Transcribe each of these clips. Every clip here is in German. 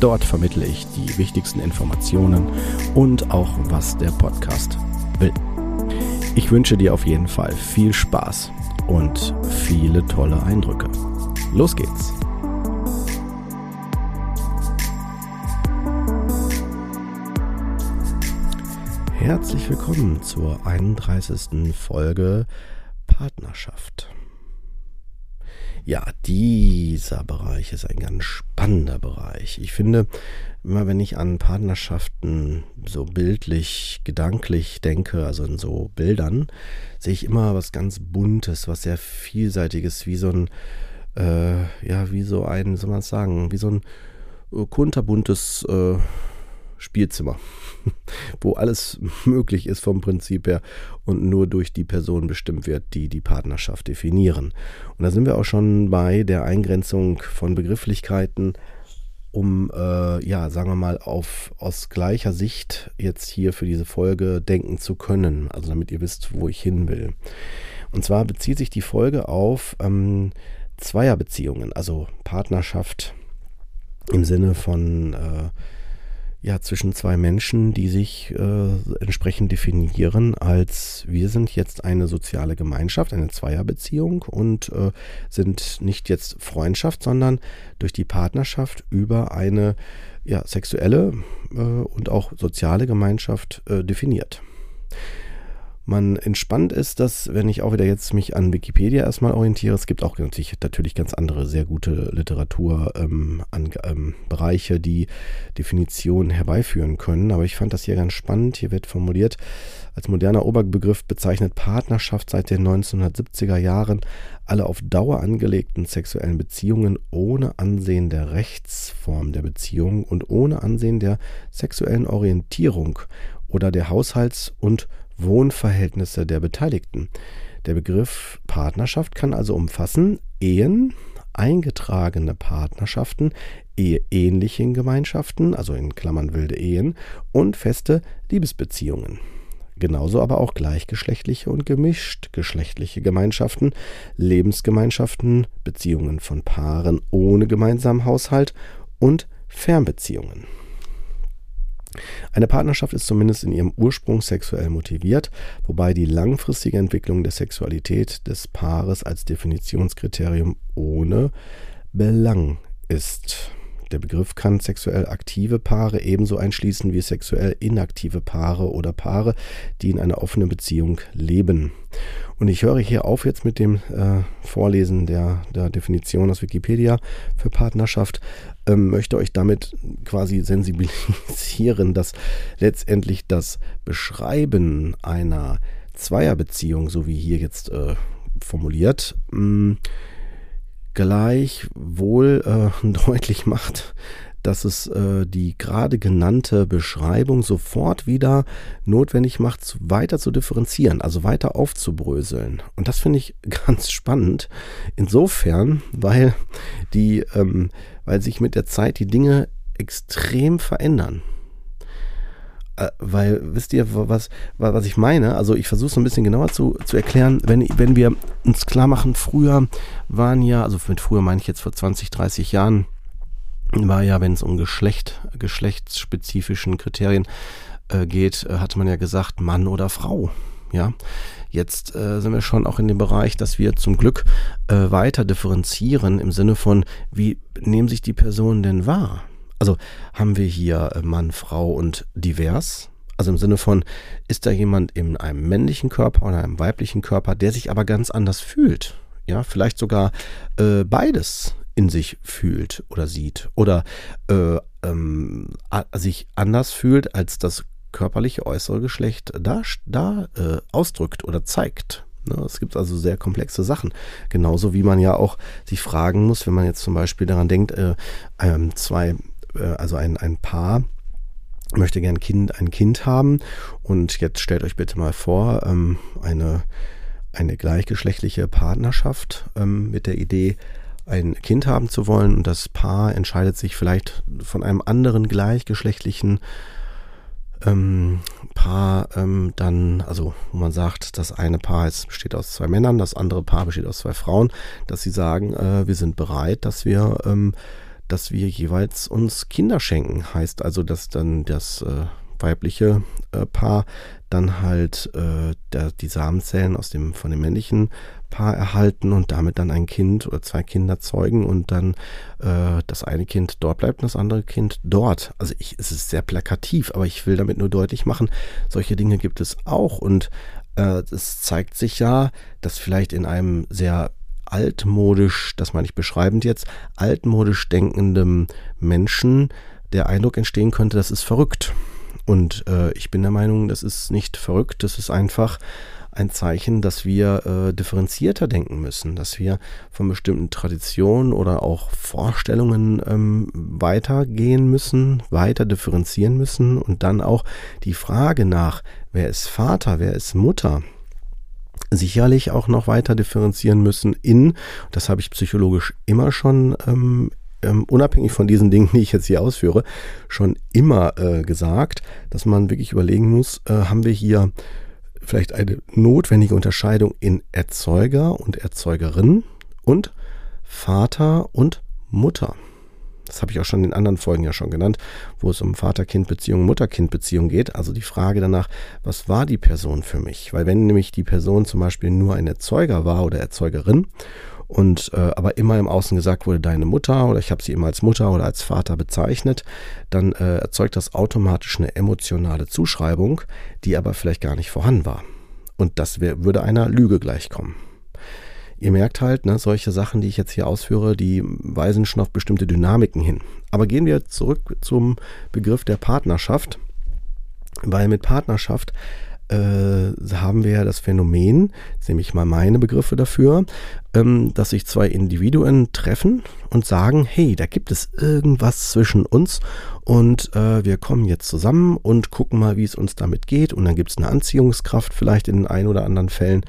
Dort vermittle ich die wichtigsten Informationen und auch, was der Podcast will. Ich wünsche dir auf jeden Fall viel Spaß und viele tolle Eindrücke. Los geht's! Herzlich willkommen zur 31. Folge Partnerschaft. Ja, dieser Bereich ist ein ganz spannender Bereich. Ich finde, immer wenn ich an Partnerschaften so bildlich, gedanklich denke, also in so Bildern, sehe ich immer was ganz Buntes, was sehr Vielseitiges, wie so ein, äh, ja, wie so ein, soll man sagen, wie so ein äh, kunterbuntes äh, Spielzimmer, wo alles möglich ist vom Prinzip her und nur durch die Person bestimmt wird, die die Partnerschaft definieren. Und da sind wir auch schon bei der Eingrenzung von Begrifflichkeiten, um, äh, ja, sagen wir mal, auf, aus gleicher Sicht jetzt hier für diese Folge denken zu können, also damit ihr wisst, wo ich hin will. Und zwar bezieht sich die Folge auf ähm, Zweierbeziehungen, also Partnerschaft im Sinne von äh, ja, zwischen zwei Menschen, die sich äh, entsprechend definieren als wir sind jetzt eine soziale Gemeinschaft, eine Zweierbeziehung und äh, sind nicht jetzt Freundschaft, sondern durch die Partnerschaft über eine ja, sexuelle äh, und auch soziale Gemeinschaft äh, definiert man entspannt ist, dass, wenn ich auch wieder jetzt mich an Wikipedia erstmal orientiere, es gibt auch natürlich, natürlich ganz andere sehr gute Literatur ähm, ähm, die Definitionen herbeiführen können. Aber ich fand das hier ganz spannend. Hier wird formuliert, als moderner Oberbegriff bezeichnet Partnerschaft seit den 1970er Jahren alle auf Dauer angelegten sexuellen Beziehungen ohne Ansehen der Rechtsform der Beziehung und ohne Ansehen der sexuellen Orientierung oder der Haushalts- und Wohnverhältnisse der Beteiligten. Der Begriff Partnerschaft kann also umfassen Ehen, eingetragene Partnerschaften, eheähnlichen Gemeinschaften, also in Klammern wilde Ehen, und feste Liebesbeziehungen. Genauso aber auch gleichgeschlechtliche und gemischtgeschlechtliche Gemeinschaften, Lebensgemeinschaften, Beziehungen von Paaren ohne gemeinsamen Haushalt und Fernbeziehungen. Eine Partnerschaft ist zumindest in ihrem Ursprung sexuell motiviert, wobei die langfristige Entwicklung der Sexualität des Paares als Definitionskriterium ohne Belang ist. Der Begriff kann sexuell aktive Paare ebenso einschließen wie sexuell inaktive Paare oder Paare, die in einer offenen Beziehung leben. Und ich höre hier auf jetzt mit dem äh, Vorlesen der, der Definition aus Wikipedia für Partnerschaft, ähm, möchte euch damit quasi sensibilisieren, dass letztendlich das Beschreiben einer Zweierbeziehung, so wie hier jetzt äh, formuliert, mh, mm, gleichwohl äh, deutlich macht, dass es äh, die gerade genannte Beschreibung sofort wieder notwendig macht, weiter zu differenzieren, also weiter aufzubröseln. Und das finde ich ganz spannend. Insofern, weil die, ähm, weil sich mit der Zeit die Dinge extrem verändern. Äh, weil, wisst ihr, was, was ich meine? Also ich versuche es ein bisschen genauer zu, zu erklären. Wenn, wenn wir uns klar machen, früher waren ja, also mit früher meine ich jetzt vor 20, 30 Jahren, war ja, wenn es um Geschlecht, geschlechtsspezifischen Kriterien äh, geht, äh, hatte man ja gesagt, Mann oder Frau. Ja, jetzt äh, sind wir schon auch in dem Bereich, dass wir zum Glück äh, weiter differenzieren im Sinne von, wie nehmen sich die Personen denn wahr? Also haben wir hier äh, Mann, Frau und divers. Also im Sinne von, ist da jemand in einem männlichen Körper oder einem weiblichen Körper, der sich aber ganz anders fühlt? Ja, vielleicht sogar äh, beides in sich fühlt oder sieht oder äh, ähm, sich anders fühlt, als das körperliche äußere Geschlecht da, da äh, ausdrückt oder zeigt. Ne, es gibt also sehr komplexe Sachen. Genauso wie man ja auch sich fragen muss, wenn man jetzt zum Beispiel daran denkt, äh, ähm, zwei also ein, ein Paar möchte gern kind, ein Kind haben. Und jetzt stellt euch bitte mal vor, ähm, eine, eine gleichgeschlechtliche Partnerschaft ähm, mit der Idee, ein Kind haben zu wollen. Und das Paar entscheidet sich vielleicht von einem anderen gleichgeschlechtlichen ähm, Paar ähm, dann, also wo man sagt, das eine Paar ist, besteht aus zwei Männern, das andere Paar besteht aus zwei Frauen, dass sie sagen, äh, wir sind bereit, dass wir, ähm, dass wir jeweils uns Kinder schenken. Heißt also, dass dann das äh, weibliche äh, Paar dann halt äh, der, die Samenzellen aus dem von dem männlichen Paar erhalten und damit dann ein Kind oder zwei Kinder zeugen und dann äh, das eine Kind dort bleibt und das andere Kind dort. Also ich, es ist sehr plakativ, aber ich will damit nur deutlich machen, solche Dinge gibt es auch und äh, es zeigt sich ja, dass vielleicht in einem sehr altmodisch, das meine ich beschreibend jetzt, altmodisch denkendem Menschen der Eindruck entstehen könnte, das ist verrückt. Und äh, ich bin der Meinung, das ist nicht verrückt, das ist einfach ein Zeichen, dass wir äh, differenzierter denken müssen, dass wir von bestimmten Traditionen oder auch Vorstellungen ähm, weitergehen müssen, weiter differenzieren müssen und dann auch die Frage nach, wer ist Vater, wer ist Mutter, sicherlich auch noch weiter differenzieren müssen in, das habe ich psychologisch immer schon ähm, ähm, unabhängig von diesen Dingen, die ich jetzt hier ausführe, schon immer äh, gesagt, dass man wirklich überlegen muss, äh, haben wir hier vielleicht eine notwendige Unterscheidung in Erzeuger und Erzeugerin und Vater und Mutter. Das habe ich auch schon in anderen Folgen ja schon genannt, wo es um Vater-Kind-Beziehung, Mutter-Kind-Beziehung geht. Also die Frage danach, was war die Person für mich? Weil wenn nämlich die Person zum Beispiel nur ein Erzeuger war oder Erzeugerin und äh, aber immer im Außen gesagt wurde, deine Mutter oder ich habe sie immer als Mutter oder als Vater bezeichnet, dann äh, erzeugt das automatisch eine emotionale Zuschreibung, die aber vielleicht gar nicht vorhanden war. Und das wär, würde einer Lüge gleichkommen. Ihr merkt halt, ne, solche Sachen, die ich jetzt hier ausführe, die weisen schon auf bestimmte Dynamiken hin. Aber gehen wir zurück zum Begriff der Partnerschaft, weil mit Partnerschaft haben wir ja das Phänomen, jetzt nehme ich mal meine Begriffe dafür, ähm, dass sich zwei Individuen treffen und sagen, hey, da gibt es irgendwas zwischen uns und äh, wir kommen jetzt zusammen und gucken mal, wie es uns damit geht und dann gibt es eine Anziehungskraft vielleicht in den ein oder anderen Fällen,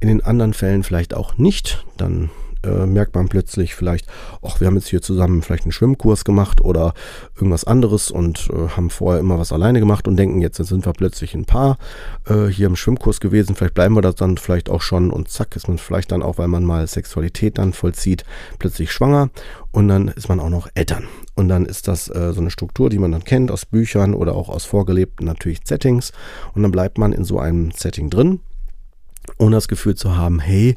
in den anderen Fällen vielleicht auch nicht, dann äh, merkt man plötzlich vielleicht, ach, wir haben jetzt hier zusammen vielleicht einen Schwimmkurs gemacht oder irgendwas anderes und äh, haben vorher immer was alleine gemacht und denken, jetzt sind wir plötzlich ein Paar äh, hier im Schwimmkurs gewesen, vielleicht bleiben wir das dann vielleicht auch schon und zack ist man vielleicht dann auch, weil man mal Sexualität dann vollzieht, plötzlich schwanger und dann ist man auch noch Eltern. Und dann ist das äh, so eine Struktur, die man dann kennt aus Büchern oder auch aus vorgelebten natürlich Settings. Und dann bleibt man in so einem Setting drin ohne das Gefühl zu haben, hey,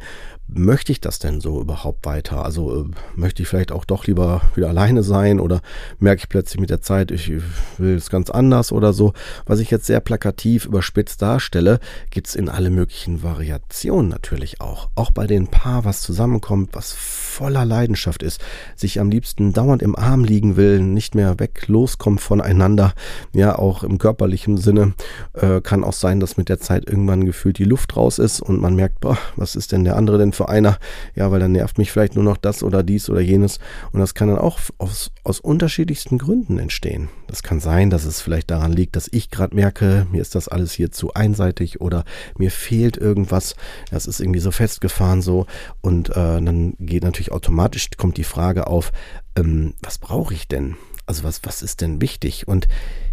möchte ich das denn so überhaupt weiter? Also äh, möchte ich vielleicht auch doch lieber wieder alleine sein oder merke ich plötzlich mit der Zeit, ich will es ganz anders oder so. Was ich jetzt sehr plakativ überspitzt darstelle, gibt's in alle möglichen Variationen natürlich auch. Auch bei den Paar, was zusammenkommt, was voller Leidenschaft ist, sich am liebsten dauernd im Arm liegen will, nicht mehr weg, loskommt voneinander, ja, auch im körperlichen Sinne, äh, kann auch sein, dass mit der Zeit irgendwann gefühlt die Luft raus ist und man merkt, boah, was ist denn der andere denn für einer? Ja, weil dann nervt mich vielleicht nur noch das oder dies oder jenes und das kann dann auch aus, aus unterschiedlichsten Gründen entstehen. Das kann sein, dass es vielleicht daran liegt, dass ich gerade merke, mir ist das alles hier zu einseitig oder mir fehlt irgendwas, das ist irgendwie so festgefahren so und äh, dann geht natürlich automatisch kommt die Frage auf, ähm, was brauche ich denn? Also was, was ist denn wichtig? Und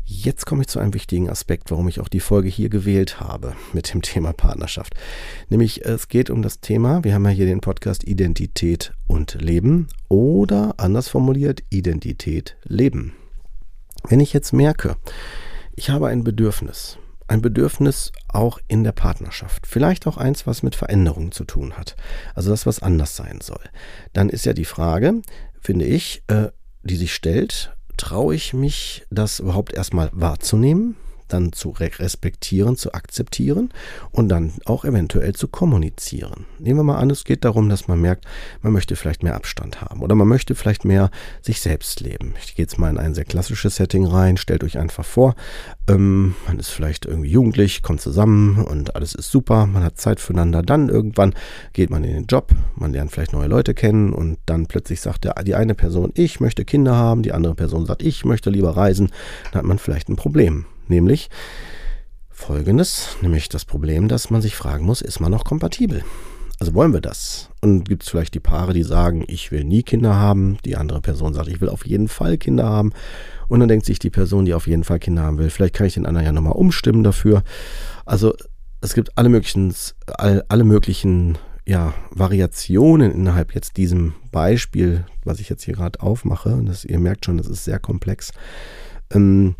jetzt komme ich zu einem wichtigen Aspekt, warum ich auch die Folge hier gewählt habe mit dem Thema Partnerschaft. Nämlich es geht um das Thema, wir haben ja hier den Podcast Identität und Leben oder anders formuliert Identität Leben. Wenn ich jetzt merke, ich habe ein Bedürfnis, ein Bedürfnis auch in der Partnerschaft. Vielleicht auch eins, was mit Veränderungen zu tun hat. Also das, was anders sein soll. Dann ist ja die Frage, finde ich, äh, die sich stellt, traue ich mich, das überhaupt erstmal wahrzunehmen? Dann zu respektieren, zu akzeptieren und dann auch eventuell zu kommunizieren. Nehmen wir mal an, es geht darum, dass man merkt, man möchte vielleicht mehr Abstand haben oder man möchte vielleicht mehr sich selbst leben. Ich gehe jetzt mal in ein sehr klassisches Setting rein. Stellt euch einfach vor, ähm, man ist vielleicht irgendwie jugendlich, kommt zusammen und alles ist super, man hat Zeit füreinander. Dann irgendwann geht man in den Job, man lernt vielleicht neue Leute kennen und dann plötzlich sagt der, die eine Person, ich möchte Kinder haben, die andere Person sagt, ich möchte lieber reisen. Dann hat man vielleicht ein Problem. Nämlich folgendes, nämlich das Problem, dass man sich fragen muss, ist man noch kompatibel? Also wollen wir das? Und gibt es vielleicht die Paare, die sagen, ich will nie Kinder haben, die andere Person sagt, ich will auf jeden Fall Kinder haben. Und dann denkt sich die Person, die auf jeden Fall Kinder haben will, vielleicht kann ich den anderen ja nochmal umstimmen dafür. Also es gibt alle möglichen, alle möglichen ja, Variationen innerhalb jetzt diesem Beispiel, was ich jetzt hier gerade aufmache. Und das, ihr merkt schon, das ist sehr komplex. Ähm,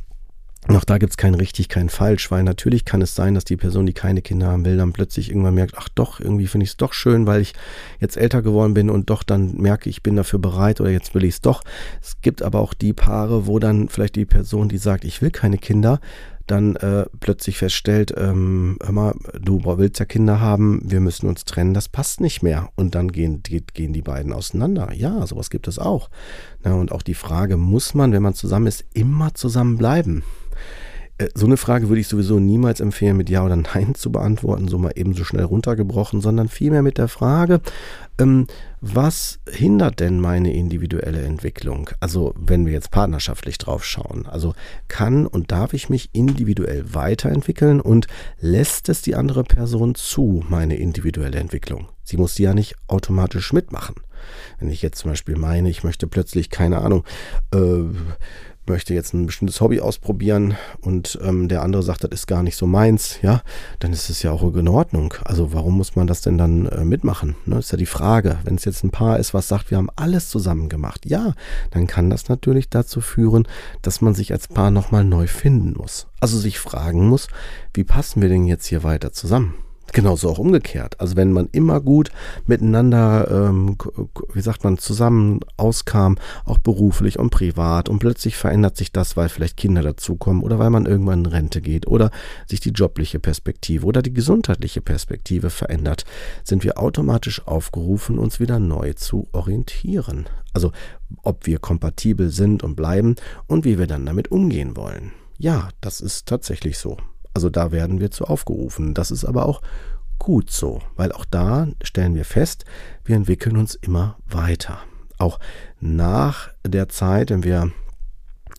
auch da gibt es kein richtig, kein falsch, weil natürlich kann es sein, dass die Person, die keine Kinder haben will, dann plötzlich irgendwann merkt, ach doch, irgendwie finde ich es doch schön, weil ich jetzt älter geworden bin und doch dann merke, ich bin dafür bereit oder jetzt will ich es doch. Es gibt aber auch die Paare, wo dann vielleicht die Person, die sagt, ich will keine Kinder, dann äh, plötzlich feststellt, ähm, hör mal, du willst ja Kinder haben, wir müssen uns trennen, das passt nicht mehr. Und dann gehen, geht, gehen die beiden auseinander. Ja, sowas gibt es auch. Na, und auch die Frage, muss man, wenn man zusammen ist, immer zusammen bleiben? Äh, so eine Frage würde ich sowieso niemals empfehlen, mit Ja oder Nein zu beantworten, so mal eben so schnell runtergebrochen, sondern vielmehr mit der Frage, ähm, was hindert denn meine individuelle Entwicklung? Also wenn wir jetzt partnerschaftlich drauf schauen, also kann und darf ich mich individuell weiterentwickeln und lässt es die andere Person zu, meine individuelle Entwicklung? Sie muss die ja nicht automatisch mitmachen. Wenn ich jetzt zum Beispiel meine, ich möchte plötzlich, keine Ahnung, äh, möchte jetzt ein bestimmtes Hobby ausprobieren und ähm, der andere sagt, das ist gar nicht so meins, ja, dann ist es ja auch in Ordnung. Also warum muss man das denn dann äh, mitmachen? Ne? Ist ja die Frage. Wenn es jetzt ein Paar ist, was sagt, wir haben alles zusammen gemacht, ja, dann kann das natürlich dazu führen, dass man sich als Paar nochmal neu finden muss. Also sich fragen muss, wie passen wir denn jetzt hier weiter zusammen? Genauso auch umgekehrt. Also wenn man immer gut miteinander, ähm, wie sagt man, zusammen auskam, auch beruflich und privat und plötzlich verändert sich das, weil vielleicht Kinder dazukommen oder weil man irgendwann in Rente geht oder sich die jobliche Perspektive oder die gesundheitliche Perspektive verändert, sind wir automatisch aufgerufen, uns wieder neu zu orientieren. Also ob wir kompatibel sind und bleiben und wie wir dann damit umgehen wollen. Ja, das ist tatsächlich so. Also da werden wir zu aufgerufen. Das ist aber auch gut so, weil auch da stellen wir fest, wir entwickeln uns immer weiter. Auch nach der Zeit, wenn wir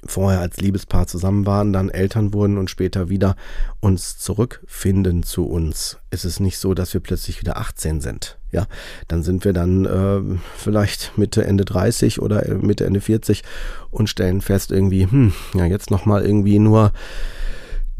vorher als Liebespaar zusammen waren, dann Eltern wurden und später wieder uns zurückfinden zu uns. ist Es nicht so, dass wir plötzlich wieder 18 sind. Ja, dann sind wir dann äh, vielleicht Mitte, Ende 30 oder Mitte, Ende 40 und stellen fest irgendwie, hm, ja, jetzt nochmal irgendwie nur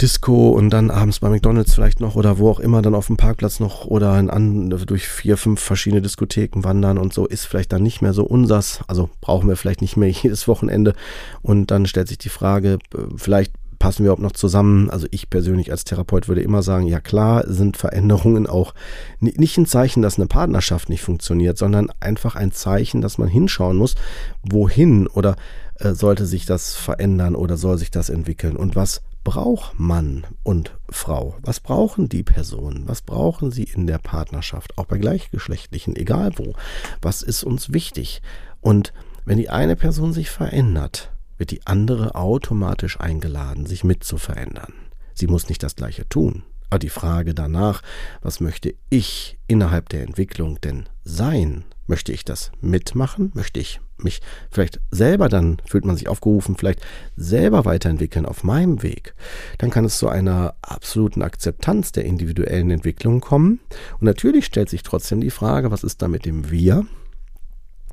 Disco und dann abends bei McDonalds vielleicht noch oder wo auch immer dann auf dem Parkplatz noch oder in an, durch vier, fünf verschiedene Diskotheken wandern und so ist vielleicht dann nicht mehr so unsers. Also brauchen wir vielleicht nicht mehr jedes Wochenende. Und dann stellt sich die Frage, äh, vielleicht passen wir überhaupt noch zusammen? Also ich persönlich als Therapeut würde immer sagen, ja klar, sind Veränderungen auch nicht ein Zeichen, dass eine Partnerschaft nicht funktioniert, sondern einfach ein Zeichen, dass man hinschauen muss, wohin oder äh, sollte sich das verändern oder soll sich das entwickeln und was braucht Mann und Frau? Was brauchen die Personen? Was brauchen sie in der Partnerschaft? Auch bei Gleichgeschlechtlichen, egal wo. Was ist uns wichtig? Und wenn die eine Person sich verändert, wird die andere automatisch eingeladen, sich mit zu verändern. Sie muss nicht das Gleiche tun. Aber die Frage danach, was möchte ich innerhalb der Entwicklung denn sein? Möchte ich das mitmachen? Möchte ich mich vielleicht selber dann, fühlt man sich aufgerufen, vielleicht selber weiterentwickeln auf meinem Weg? Dann kann es zu einer absoluten Akzeptanz der individuellen Entwicklung kommen. Und natürlich stellt sich trotzdem die Frage, was ist da mit dem Wir?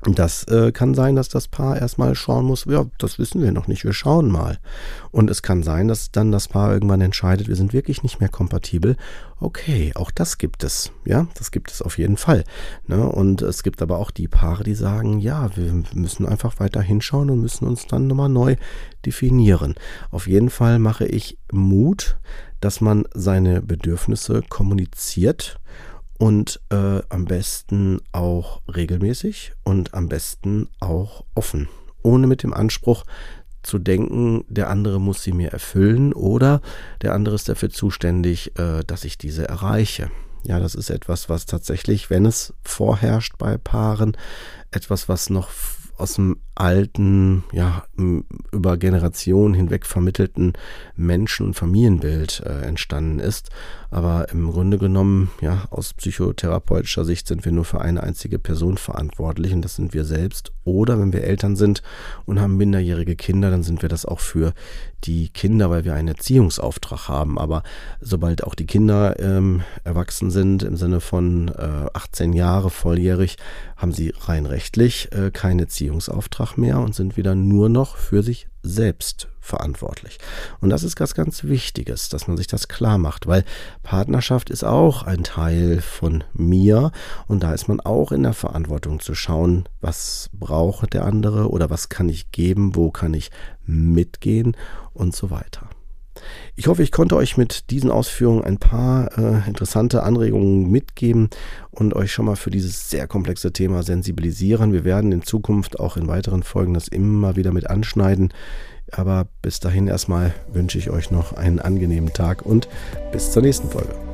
Das äh, kann sein, dass das Paar erstmal schauen muss, ja, das wissen wir noch nicht, wir schauen mal. Und es kann sein, dass dann das Paar irgendwann entscheidet, wir sind wirklich nicht mehr kompatibel. Okay, auch das gibt es, ja, das gibt es auf jeden Fall. Ne? Und es gibt aber auch die Paare, die sagen, ja, wir müssen einfach weiter hinschauen und müssen uns dann nochmal neu definieren. Auf jeden Fall mache ich Mut, dass man seine Bedürfnisse kommuniziert und äh, am besten auch regelmäßig und am besten auch offen, ohne mit dem Anspruch, zu denken, der andere muss sie mir erfüllen oder der andere ist dafür zuständig, äh, dass ich diese erreiche. Ja, das ist etwas, was tatsächlich, wenn es vorherrscht bei Paaren, etwas, was noch aus dem alten, ja, über Generationen hinweg vermittelten Menschen- und Familienbild äh, entstanden ist. Aber im Grunde genommen, ja, aus psychotherapeutischer Sicht sind wir nur für eine einzige Person verantwortlich und das sind wir selbst. Oder wenn wir Eltern sind und haben minderjährige Kinder, dann sind wir das auch für die Kinder, weil wir einen Erziehungsauftrag haben. Aber sobald auch die Kinder ähm, erwachsen sind, im Sinne von äh, 18 Jahre volljährig, haben sie rein rechtlich äh, keinen Erziehungsauftrag mehr und sind wieder nur noch für sich selbst verantwortlich. Und das ist was ganz Wichtiges, dass man sich das klar macht, weil Partnerschaft ist auch ein Teil von mir und da ist man auch in der Verantwortung zu schauen, was braucht der andere oder was kann ich geben, wo kann ich mitgehen und so weiter. Ich hoffe, ich konnte euch mit diesen Ausführungen ein paar äh, interessante Anregungen mitgeben und euch schon mal für dieses sehr komplexe Thema sensibilisieren. Wir werden in Zukunft auch in weiteren Folgen das immer wieder mit anschneiden. Aber bis dahin erstmal wünsche ich euch noch einen angenehmen Tag und bis zur nächsten Folge.